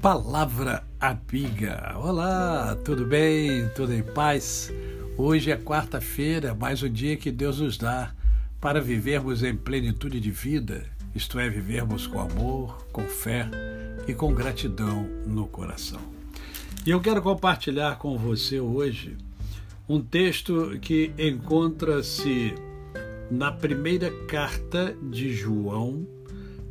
Palavra Amiga. Olá, tudo bem? Tudo em paz? Hoje é quarta-feira, mais um dia que Deus nos dá para vivermos em plenitude de vida, isto é, vivermos com amor, com fé e com gratidão no coração. E eu quero compartilhar com você hoje um texto que encontra-se na primeira carta de João,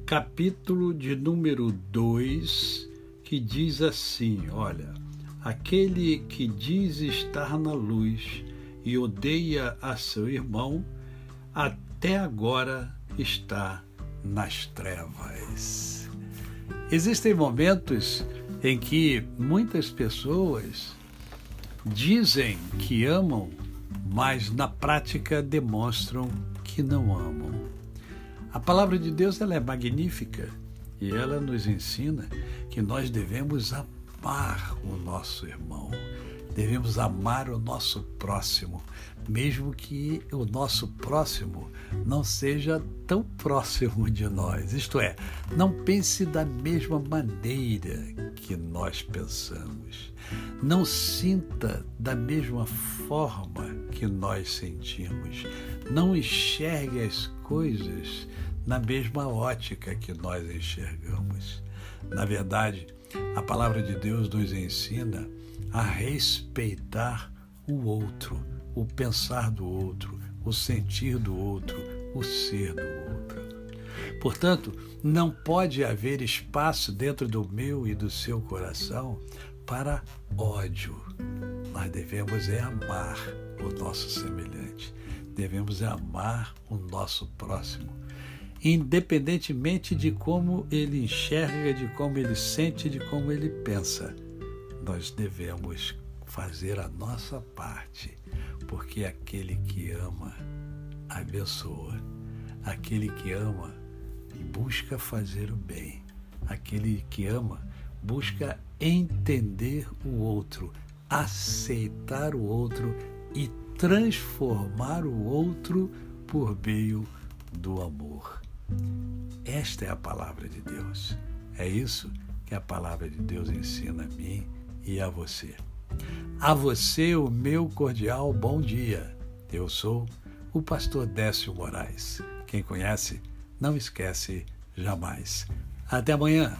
capítulo de número 2 que diz assim: Olha, aquele que diz estar na luz e odeia a seu irmão, até agora está nas trevas. Existem momentos em que muitas pessoas dizem que amam, mas na prática demonstram que não amam. A palavra de Deus ela é magnífica e ela nos ensina que nós devemos amar o nosso irmão, devemos amar o nosso próximo, mesmo que o nosso próximo não seja tão próximo de nós. Isto é, não pense da mesma maneira que nós pensamos. Não sinta da mesma forma que nós sentimos. Não enxergue as coisas na mesma ótica que nós enxergamos. Na verdade, a palavra de Deus nos ensina a respeitar o outro, o pensar do outro, o sentir do outro, o ser do outro. Portanto, não pode haver espaço dentro do meu e do seu coração para ódio. Nós devemos é amar o nosso semelhante, devemos é amar o nosso próximo independentemente de como ele enxerga, de como ele sente, de como ele pensa. Nós devemos fazer a nossa parte, porque aquele que ama abençoa, aquele que ama busca fazer o bem, aquele que ama busca entender o outro, aceitar o outro e transformar o outro por meio do amor. Esta é a palavra de Deus. É isso que a palavra de Deus ensina a mim e a você. A você, o meu cordial bom dia. Eu sou o pastor Décio Moraes. Quem conhece, não esquece jamais. Até amanhã.